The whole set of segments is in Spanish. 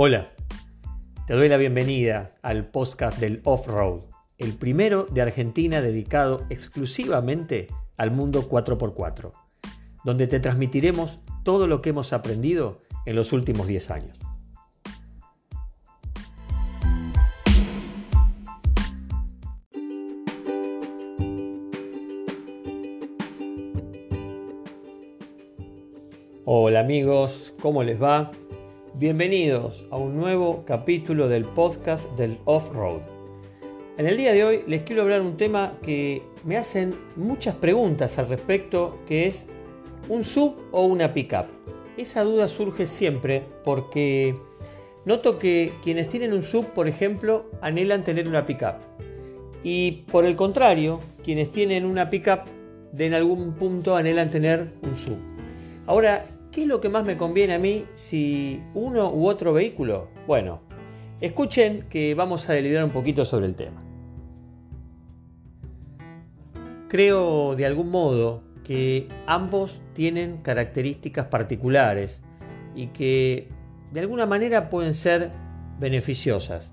Hola, te doy la bienvenida al podcast del Off-Road, el primero de Argentina dedicado exclusivamente al mundo 4x4, donde te transmitiremos todo lo que hemos aprendido en los últimos 10 años. Hola amigos, ¿cómo les va? Bienvenidos a un nuevo capítulo del podcast del Off-Road. En el día de hoy les quiero hablar un tema que me hacen muchas preguntas al respecto, que es un sub o una pickup. Esa duda surge siempre porque noto que quienes tienen un sub, por ejemplo, anhelan tener una pickup. Y por el contrario, quienes tienen una pickup, de en algún punto anhelan tener un sub. Ahora, ¿Qué es lo que más me conviene a mí si uno u otro vehículo? Bueno, escuchen que vamos a deliberar un poquito sobre el tema. Creo de algún modo que ambos tienen características particulares y que de alguna manera pueden ser beneficiosas.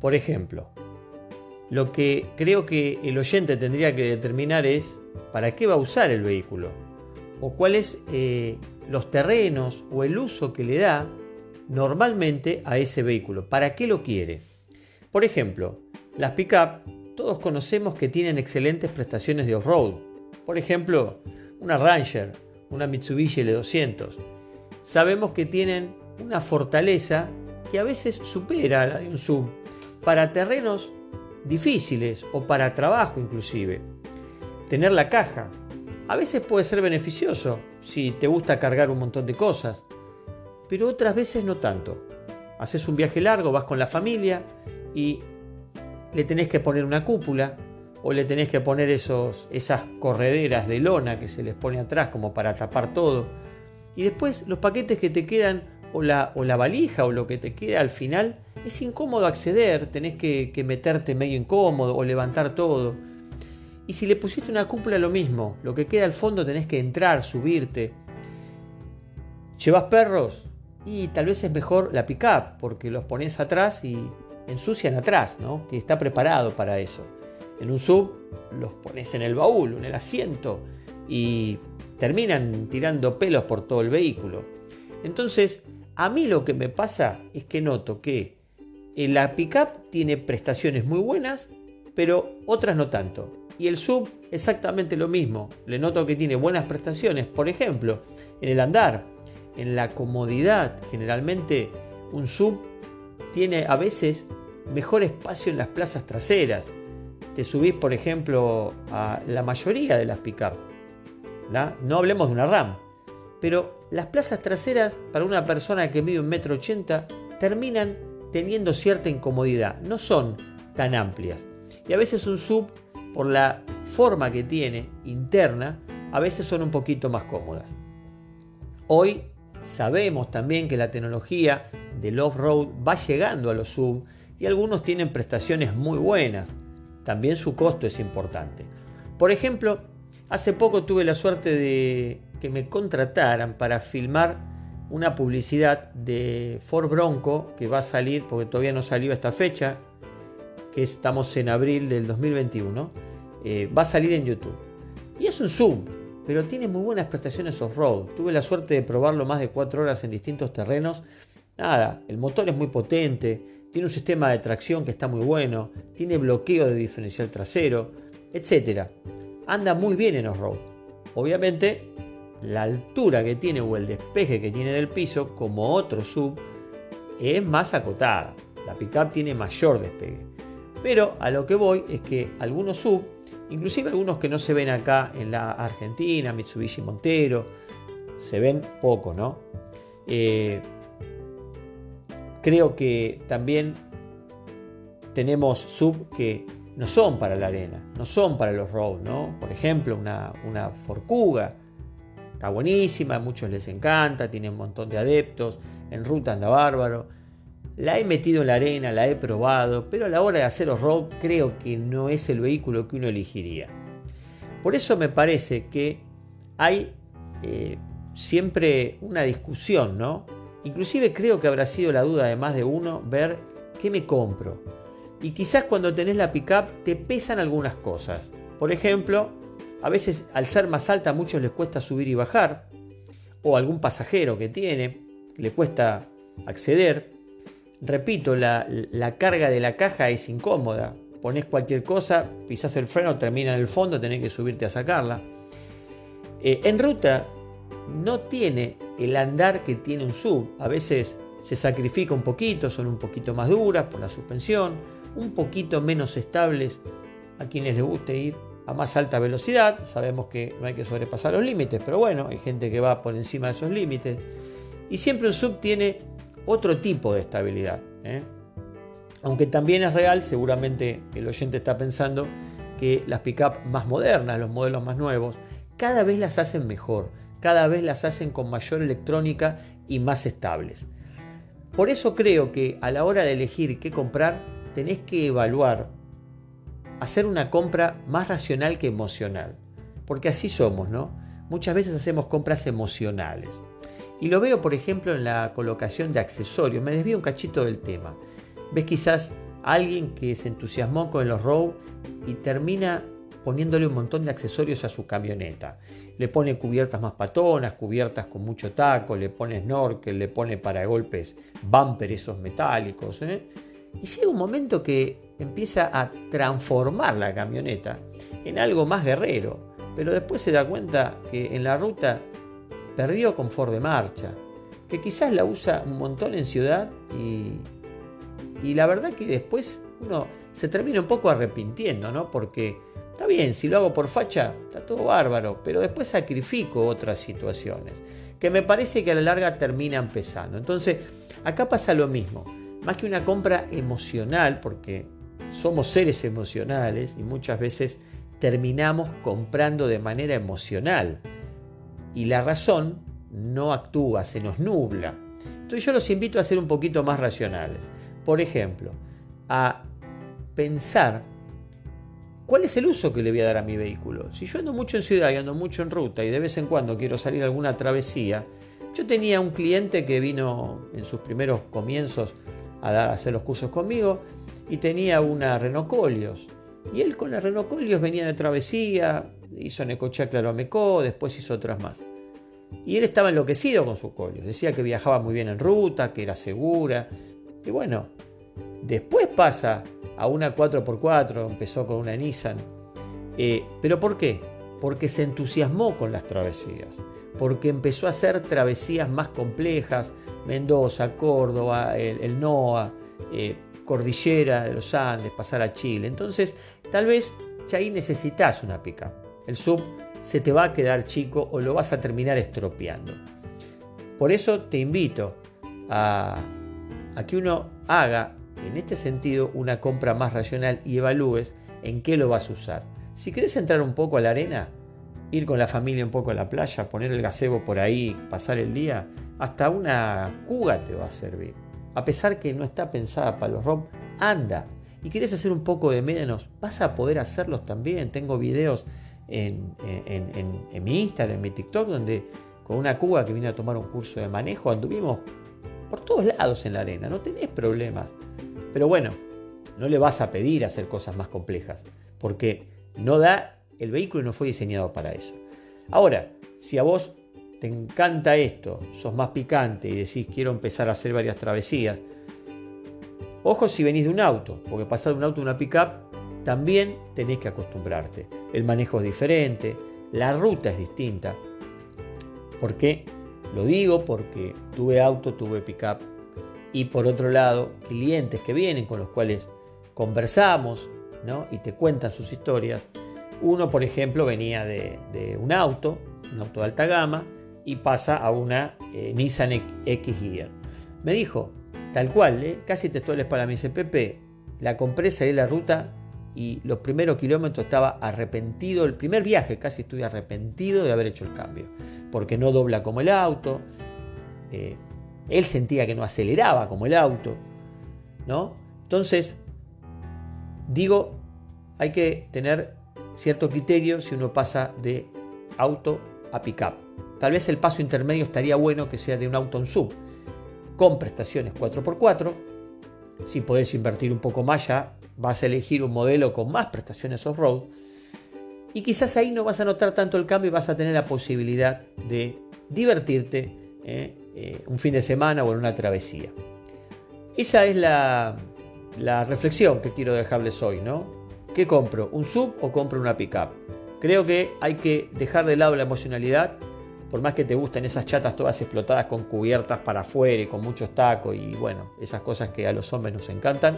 Por ejemplo, lo que creo que el oyente tendría que determinar es para qué va a usar el vehículo o cuáles eh, los terrenos o el uso que le da normalmente a ese vehículo. ¿Para qué lo quiere? Por ejemplo, las pickup todos conocemos que tienen excelentes prestaciones de off-road. Por ejemplo, una Ranger, una Mitsubishi L200. Sabemos que tienen una fortaleza que a veces supera la de un sub para terrenos difíciles o para trabajo inclusive. Tener la caja, a veces puede ser beneficioso si te gusta cargar un montón de cosas, pero otras veces no tanto. Haces un viaje largo, vas con la familia y le tenés que poner una cúpula o le tenés que poner esos, esas correderas de lona que se les pone atrás como para tapar todo. Y después los paquetes que te quedan o la, o la valija o lo que te queda al final es incómodo acceder, tenés que, que meterte medio incómodo o levantar todo. Y si le pusiste una cúpula, lo mismo. Lo que queda al fondo tenés que entrar, subirte. ¿Llevas perros? Y tal vez es mejor la pickup, porque los pones atrás y ensucian atrás, ¿no? Que está preparado para eso. En un sub los pones en el baúl, en el asiento, y terminan tirando pelos por todo el vehículo. Entonces, a mí lo que me pasa es que noto que la pickup tiene prestaciones muy buenas, pero otras no tanto. Y el sub exactamente lo mismo. Le noto que tiene buenas prestaciones, por ejemplo, en el andar, en la comodidad. Generalmente un sub tiene a veces mejor espacio en las plazas traseras. Te subís, por ejemplo, a la mayoría de las pick-up. No hablemos de una RAM. Pero las plazas traseras para una persona que mide un metro ochenta terminan teniendo cierta incomodidad. No son tan amplias. Y a veces un sub por la forma que tiene interna, a veces son un poquito más cómodas. Hoy sabemos también que la tecnología del off-road va llegando a los sub y algunos tienen prestaciones muy buenas. También su costo es importante. Por ejemplo, hace poco tuve la suerte de que me contrataran para filmar una publicidad de Ford Bronco que va a salir, porque todavía no salió esta fecha, que estamos en abril del 2021, eh, va a salir en YouTube. Y es un Zoom, pero tiene muy buenas prestaciones off-road. Tuve la suerte de probarlo más de 4 horas en distintos terrenos. Nada, el motor es muy potente, tiene un sistema de tracción que está muy bueno, tiene bloqueo de diferencial trasero, etc. Anda muy bien en off-road. Obviamente, la altura que tiene o el despeje que tiene del piso, como otro sub, es más acotada. La pickup tiene mayor despegue. Pero a lo que voy es que algunos sub, inclusive algunos que no se ven acá en la Argentina, Mitsubishi Montero, se ven poco, ¿no? Eh, creo que también tenemos sub que no son para la arena, no son para los road, ¿no? Por ejemplo, una, una Forcuga, está buenísima, a muchos les encanta, tiene un montón de adeptos, en ruta anda bárbaro. La he metido en la arena, la he probado, pero a la hora de hacer off-road creo que no es el vehículo que uno elegiría. Por eso me parece que hay eh, siempre una discusión, ¿no? Inclusive creo que habrá sido la duda de más de uno ver qué me compro. Y quizás cuando tenés la pickup te pesan algunas cosas. Por ejemplo, a veces al ser más alta a muchos les cuesta subir y bajar. O algún pasajero que tiene, le cuesta acceder. Repito, la, carga de la caja es incómoda. Pones cualquier cosa, pisas el freno, termina en el fondo, tenés que subirte a sacarla. Eh, en ruta no tiene el andar que tiene un sub. A veces se sacrifica un poquito, son un poquito más duras por la suspensión, un poquito menos estables a quienes les guste ir a más alta velocidad. Sabemos que no hay que sobrepasar los límites, pero bueno, hay gente que va por encima de esos límites. Y siempre un sub tiene otro tipo de estabilidad. ¿eh? Aunque también es real, seguramente el oyente está pensando que las pick-up más modernas, los modelos más nuevos, cada vez las hacen mejor, cada vez las hacen con mayor electrónica y más estables. Por eso creo que a la hora de elegir qué comprar, tenés que evaluar, hacer una compra más racional que emocional. Porque así somos, ¿no? Muchas veces hacemos compras emocionales. Y lo veo, por ejemplo, en la colocación de accesorios. Me desvío un cachito del tema. Ves quizás alguien que se entusiasmó con los Row y termina poniéndole un montón de accesorios a su camioneta. Le pone cubiertas más patonas, cubiertas con mucho taco, le pone snorkel, le pone para golpes bumper esos metálicos. ¿eh? Y llega un momento que empieza a transformar la camioneta en algo más guerrero, pero después se da cuenta que en la ruta perdió de marcha, que quizás la usa un montón en ciudad y, y la verdad que después uno se termina un poco arrepintiendo, ¿no? Porque está bien, si lo hago por facha, está todo bárbaro, pero después sacrifico otras situaciones que me parece que a la larga terminan pesando. Entonces, acá pasa lo mismo, más que una compra emocional, porque somos seres emocionales y muchas veces terminamos comprando de manera emocional y la razón no actúa, se nos nubla. Entonces yo los invito a ser un poquito más racionales. Por ejemplo, a pensar cuál es el uso que le voy a dar a mi vehículo. Si yo ando mucho en ciudad y ando mucho en ruta y de vez en cuando quiero salir a alguna travesía, yo tenía un cliente que vino en sus primeros comienzos a, hacer los cursos conmigo y tenía una Renault Colios. Y él con la Renault Colios venía de travesía, hizo Necochea Claromecó, después hizo otras más. Y él estaba enloquecido con su Colios. Decía que viajaba muy bien en ruta, que era segura. Y bueno, después pasa a una 4x4, empezó con una Nissan. Eh, ¿Pero por qué? Porque se entusiasmó con las travesías. Porque empezó a hacer travesías más complejas. Mendoza, Córdoba, el, NOA, eh, Cordillera de los Andes, pasar a Chile. Entonces, tal vez ahí necesitas una pica. El sub se te va a quedar chico o lo vas a terminar estropeando. Por eso te invito a, que uno haga en este sentido una compra más racional y evalúes en qué lo vas a usar. Si quieres entrar un poco a la arena, ir con la familia un poco a la playa, poner el gazebo por ahí, pasar el día, hasta una cuga te va a servir. A pesar que no está pensada para los ROM, anda. Y quieres hacer un poco de menos, vas a poder hacerlos también. Tengo videos en, mi Instagram, en mi TikTok, donde con una cuba que vine a tomar un curso de manejo anduvimos por todos lados en la arena, no tenés problemas. Pero bueno, no le vas a pedir hacer cosas más complejas, porque no da, el vehículo no fue diseñado para eso. Ahora, si a vos te encanta esto, sos más picante y decís quiero empezar a hacer varias travesías, ojo si venís de un auto, porque pasar de un auto a una pickup también tenés que acostumbrarte. El manejo es diferente, la ruta es distinta. ¿Por qué? Lo digo porque tuve auto, tuve pickup y por otro lado, clientes que vienen con los cuales conversamos ¿no? y te cuentan sus historias. Uno, por ejemplo, venía de, un auto, un auto de alta gama, y pasa a una eh, Nissan X Gear. Me dijo, tal cual, ¿eh? casi textuales para mi CPP, la compré, salí la ruta y los primeros kilómetros estaba arrepentido, el primer viaje casi estuve arrepentido de haber hecho el cambio, porque no dobla como el auto, eh, él sentía que no aceleraba como el auto, ¿no? Entonces, digo, hay que tener cierto criterio si uno pasa de auto a pickup. Tal vez el paso intermedio estaría bueno que sea de un auto un sub, con prestaciones 4x4. Si podés invertir un poco más ya, vas a elegir un modelo con más prestaciones off-road. Y quizás ahí no vas a notar tanto el cambio y vas a tener la posibilidad de divertirte eh, eh, un fin de semana o en una travesía. Esa es la, la reflexión que quiero dejarles hoy, ¿no? ¿Qué compro? ¿Un sub o compro una pickup? Creo que hay que dejar de lado la emocionalidad, por más que te gusten esas chatas todas explotadas con cubiertas para afuera y con muchos tacos y bueno, esas cosas que a los hombres nos encantan.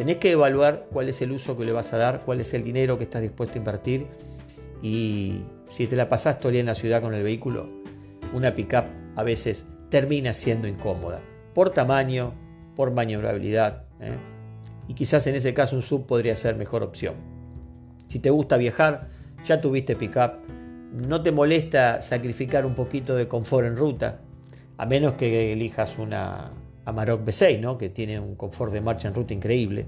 Tenés que evaluar cuál es el uso que le vas a dar, cuál es el dinero que estás dispuesto a invertir y si te la pasás todo el día en la ciudad con el vehículo, una pickup a veces termina siendo incómoda por tamaño, por maniobrabilidad. ¿eh? Y quizás en ese caso un sub podría ser mejor opción. Si te gusta viajar, ya tuviste pickup, no te molesta sacrificar un poquito de confort en ruta, a menos que elijas una Amarok B6, ¿no? que tiene un confort de marcha en ruta increíble.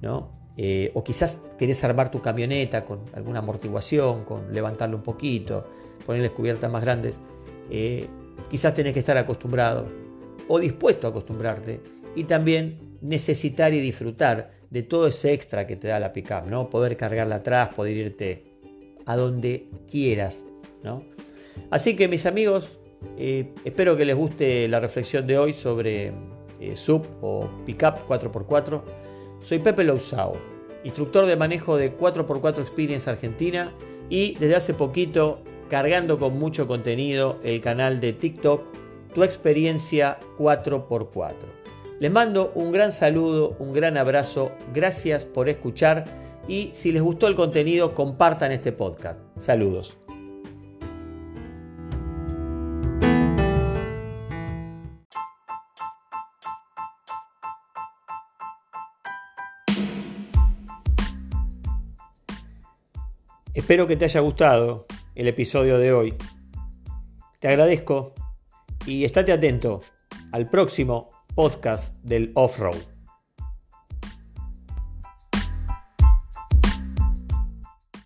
¿no? Eh, o quizás querés armar tu camioneta con alguna amortiguación, con levantarlo un poquito, ponerle cubiertas más grandes. Eh, quizás tenés que estar acostumbrado o dispuesto a acostumbrarte y también necesitar y disfrutar de todo ese extra que te da la pickup, ¿no? Poder cargarla atrás, poder irte a donde quieras, ¿no? Así que mis amigos, eh, espero que les guste la reflexión de hoy sobre eh, sub o pickup 4x4. Soy Pepe Lousao, instructor de manejo de 4x4 Experience Argentina y desde hace poquito cargando con mucho contenido el canal de TikTok Tu experiencia 4x4. Les mando un gran saludo, un gran abrazo, gracias por escuchar y si les gustó el contenido compartan este podcast. Saludos. Espero que te haya gustado el episodio de hoy. Te agradezco y estate atento al próximo podcast del off-road.